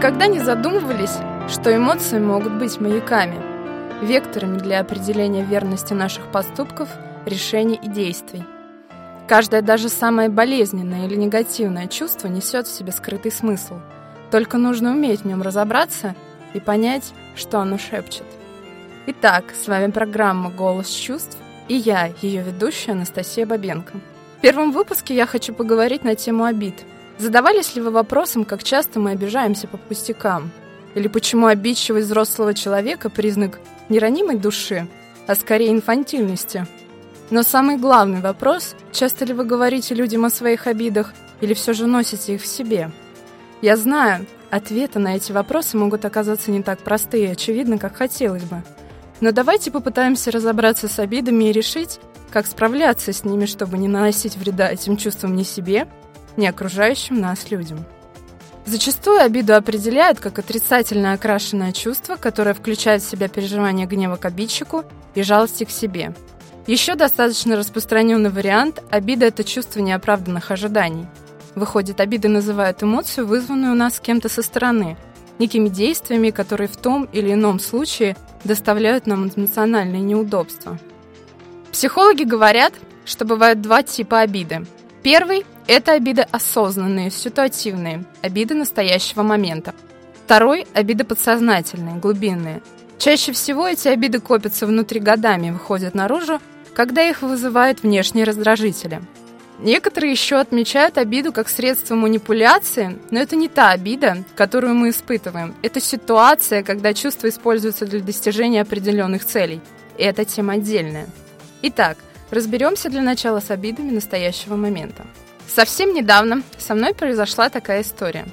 Никогда не задумывались, что эмоции могут быть маяками, векторами для определения верности наших поступков, решений и действий? Каждое, даже самое болезненное или негативное чувство несет в себе скрытый смысл. Только нужно уметь в нем разобраться и понять, что оно шепчет. Итак, с вами программа «Голос чувств» и я, ее ведущая Анастасия Бабенко. В первом выпуске я хочу поговорить на тему обид. Задавались ли вы вопросом, как часто мы обижаемся по пустякам? Или почему обидчивость взрослого человека – признак не ранимой души, а скорее инфантильности? Но самый главный вопрос – часто ли вы говорите людям о своих обидах или все же носите их в себе? Я знаю, ответы на эти вопросы могут оказаться не так просты и очевидны, как хотелось бы – но давайте попытаемся разобраться с обидами и решить, как справляться с ними, чтобы не наносить вреда этим чувствам ни себе, ни окружающим нас людям. Зачастую обиду определяют как отрицательно окрашенное чувство, которое включает в себя переживание гнева к обидчику и жалости к себе. Еще достаточно распространенный вариант – обида – это чувство неоправданных ожиданий. Выходит, обиды называют эмоцию, вызванную у нас кем-то со стороны, некими действиями, которые в том или ином случае доставляют нам эмоциональные неудобства. Психологи говорят, что бывают два типа обиды. Первый – это обиды осознанные, ситуативные, обиды настоящего момента. Второй – обиды подсознательные, глубинные. Чаще всего эти обиды копятся внутри годами и выходят наружу, когда их вызывают внешние раздражители. Некоторые еще отмечают обиду как средство манипуляции, но это не та обида, которую мы испытываем. Это ситуация, когда чувства используются для достижения определенных целей. И эта тема отдельная. Итак, разберемся для начала с обидами настоящего момента. Совсем недавно со мной произошла такая история.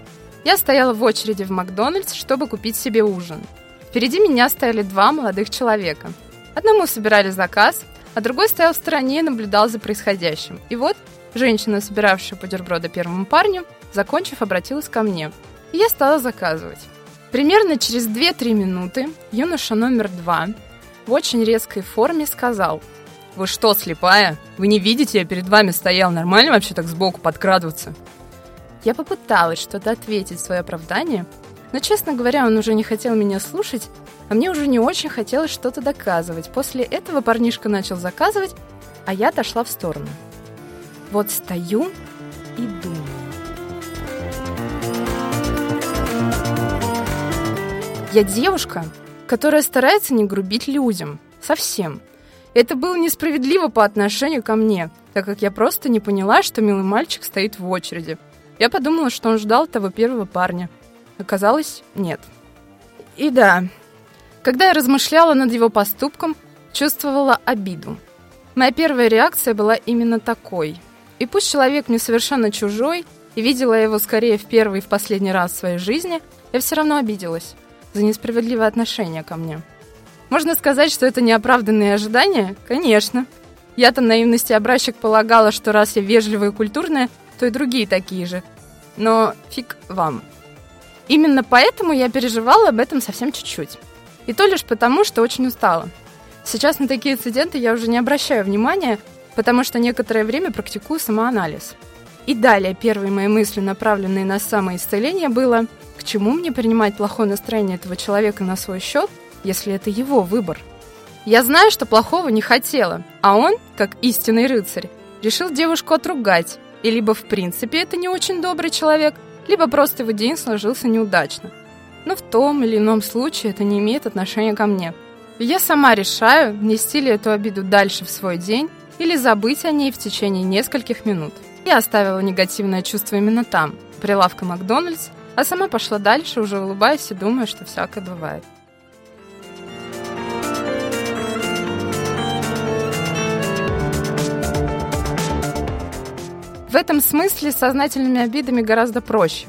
Я стояла в очереди в Макдональдс, чтобы купить себе ужин. Впереди меня стояли два молодых человека. Одному собирали заказ, а другой стоял в стороне и наблюдал за происходящим. И вот Женщина, собиравшая бутерброды первому парню, закончив, обратилась ко мне. И я стала заказывать. Примерно через 2-3 минуты юноша номер два в очень резкой форме сказал «Вы что, слепая? Вы не видите, я перед вами стоял. Нормально вообще так сбоку подкрадываться?» Я попыталась что-то ответить в свое оправдание, но, честно говоря, он уже не хотел меня слушать, а мне уже не очень хотелось что-то доказывать. После этого парнишка начал заказывать, а я отошла в сторону. Вот стою и думаю. Я девушка, которая старается не грубить людям. Совсем. Это было несправедливо по отношению ко мне, так как я просто не поняла, что милый мальчик стоит в очереди. Я подумала, что он ждал того первого парня. Оказалось, нет. И да, когда я размышляла над его поступком, чувствовала обиду. Моя первая реакция была именно такой – и пусть человек мне совершенно чужой, и видела я его скорее в первый и в последний раз в своей жизни, я все равно обиделась за несправедливое отношение ко мне. Можно сказать, что это неоправданные ожидания? Конечно. Я-то наивности образчик полагала, что раз я вежливая и культурная, то и другие такие же. Но фиг вам. Именно поэтому я переживала об этом совсем чуть-чуть. И то лишь потому, что очень устала. Сейчас на такие инциденты я уже не обращаю внимания, потому что некоторое время практикую самоанализ. И далее первые мои мысли, направленные на самоисцеление, было, к чему мне принимать плохое настроение этого человека на свой счет, если это его выбор? Я знаю, что плохого не хотела, а он, как истинный рыцарь, решил девушку отругать, и либо в принципе это не очень добрый человек, либо просто его день сложился неудачно. Но в том или ином случае это не имеет отношения ко мне. я сама решаю, нести ли эту обиду дальше в свой день или забыть о ней в течение нескольких минут. Я оставила негативное чувство именно там, прилавка Макдональдс, а сама пошла дальше, уже улыбаясь и думая, что всякое бывает. Этом смысле сознательными обидами гораздо проще.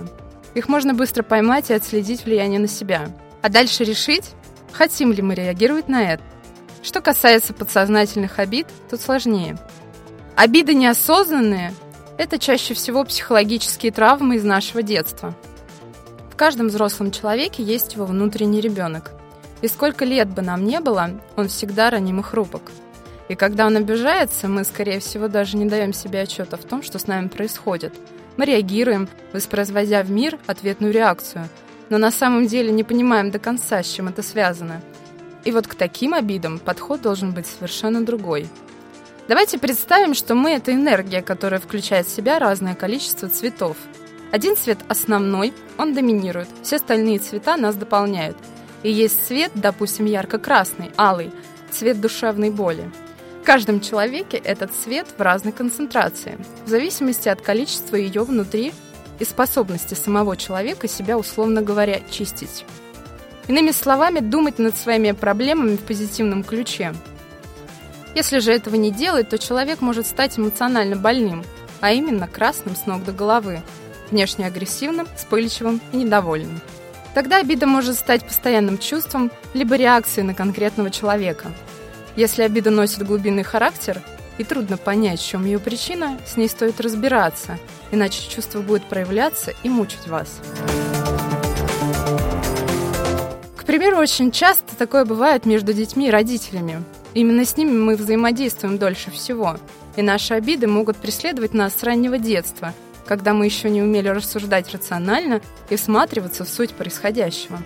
Их можно быстро поймать и отследить влияние на себя. А дальше решить, хотим ли мы реагировать на это. Что касается подсознательных обид, тут сложнее. Обиды неосознанные – это чаще всего психологические травмы из нашего детства. В каждом взрослом человеке есть его внутренний ребенок. И сколько лет бы нам не было, он всегда раним и хрупок. И когда он обижается, мы, скорее всего, даже не даем себе отчета в том, что с нами происходит. Мы реагируем, воспроизводя в мир ответную реакцию. но на самом деле не понимаем до конца, с чем это связано. И вот к таким обидам подход должен быть совершенно другой. Давайте представим, что мы — это энергия, которая включает в себя разное количество цветов. Один цвет основной, он доминирует, все остальные цвета нас дополняют. И есть цвет, допустим, ярко-красный, алый, цвет душевной боли. Каждом человеке этот цвет в разной концентрации, в зависимости от количества ее внутри и способности самого человека себя, условно говоря, чистить. Иными словами, думать над своими проблемами в позитивном ключе. Если же этого не делать, то человек может стать эмоционально больным, а именно красным с ног до головы, внешне агрессивным, вспыльчивым и недовольным. Тогда обида может стать постоянным чувством либо реакцией на конкретного человека. Если обида носит глубинный характер, и трудно понять, в чем ее причина, с ней стоит разбираться, иначе чувство будет проявляться и мучить вас. К примеру, очень часто такое бывает между детьми и родителями. Именно с ними мы взаимодействуем дольше всего, и наши обиды могут преследовать нас с раннего детства – когда мы еще не умели рассуждать рационально и всматриваться в суть происходящего.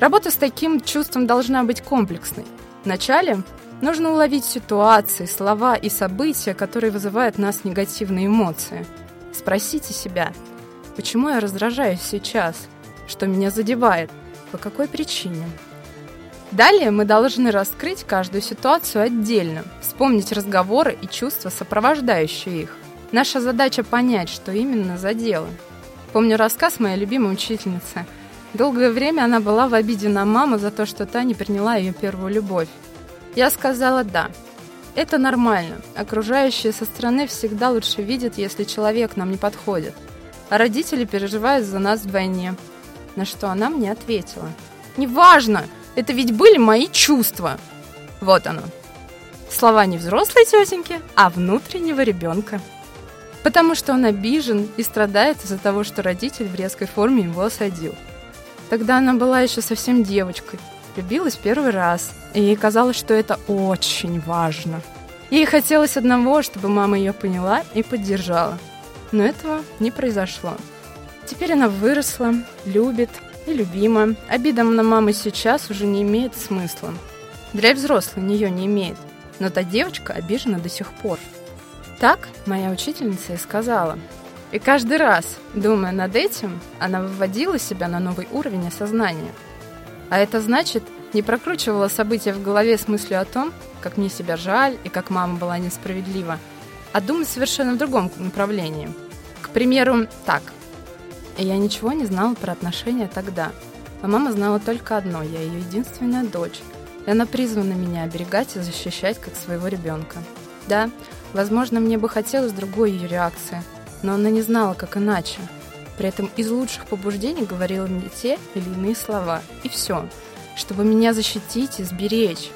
Работа с таким чувством должна быть комплексной. Вначале нужно уловить ситуации, слова и события, которые вызывают в нас негативные эмоции. Спросите себя, почему я раздражаюсь сейчас? Что меня задевает? По какой причине? Далее мы должны раскрыть каждую ситуацию отдельно, вспомнить разговоры и чувства, сопровождающие их – Наша задача понять, что именно задело. Помню рассказ моей любимой учительницы. Долгое время она была в обиде на маму за то, что та не приняла ее первую любовь. Я сказала «да». Это нормально. Окружающие со стороны всегда лучше видят, если человек нам не подходит. А родители переживают за нас вдвойне. На что она мне ответила. «Неважно! Это ведь были мои чувства!» Вот оно. Слова не взрослой тетеньки, а внутреннего ребенка потому что он обижен и страдает из-за того, что родитель в резкой форме его осадил. Тогда она была еще совсем девочкой, влюбилась первый раз, и казалось, что это очень важно. Ей хотелось одного, чтобы мама ее поняла и поддержала. Но этого не произошло. Теперь она выросла, любит и любима. Обида на маму сейчас уже не имеет смысла. Для взрослой нее не имеет. Но та девочка обижена до сих пор. Так моя учительница и сказала. И каждый раз, думая над этим, она выводила себя на новый уровень осознания. А это значит, не прокручивала события в голове с мыслью о том, как мне себя жаль и как мама была несправедлива, а думать совершенно в другом направлении. К примеру, так. Я ничего не знала про отношения тогда, а мама знала только одно – я ее единственная дочь, и она призвана меня оберегать и защищать как своего ребенка. Да, возможно, мне бы хотелось другой ее реакции, но она не знала, как иначе. При этом из лучших побуждений говорила мне те или иные слова. И все. Чтобы меня защитить и сберечь.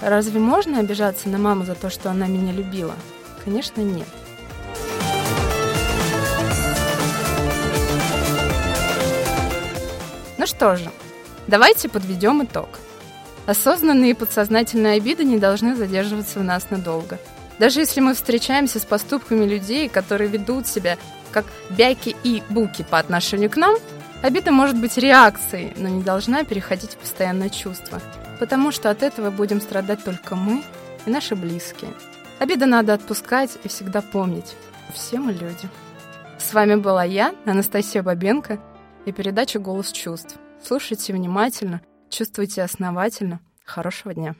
Разве можно обижаться на маму за то, что она меня любила? Конечно, нет. Ну что же, давайте подведем итог. Осознанные и подсознательные обиды не должны задерживаться в нас надолго. Даже если мы встречаемся с поступками людей, которые ведут себя как бяки и буки по отношению к нам, обида может быть реакцией, но не должна переходить в постоянное чувство, потому что от этого будем страдать только мы и наши близкие. Обида надо отпускать и всегда помнить. Все мы люди. С вами была я, Анастасия Бабенко, и передача «Голос чувств». Слушайте внимательно – Чувствуйте основательно. Хорошего дня.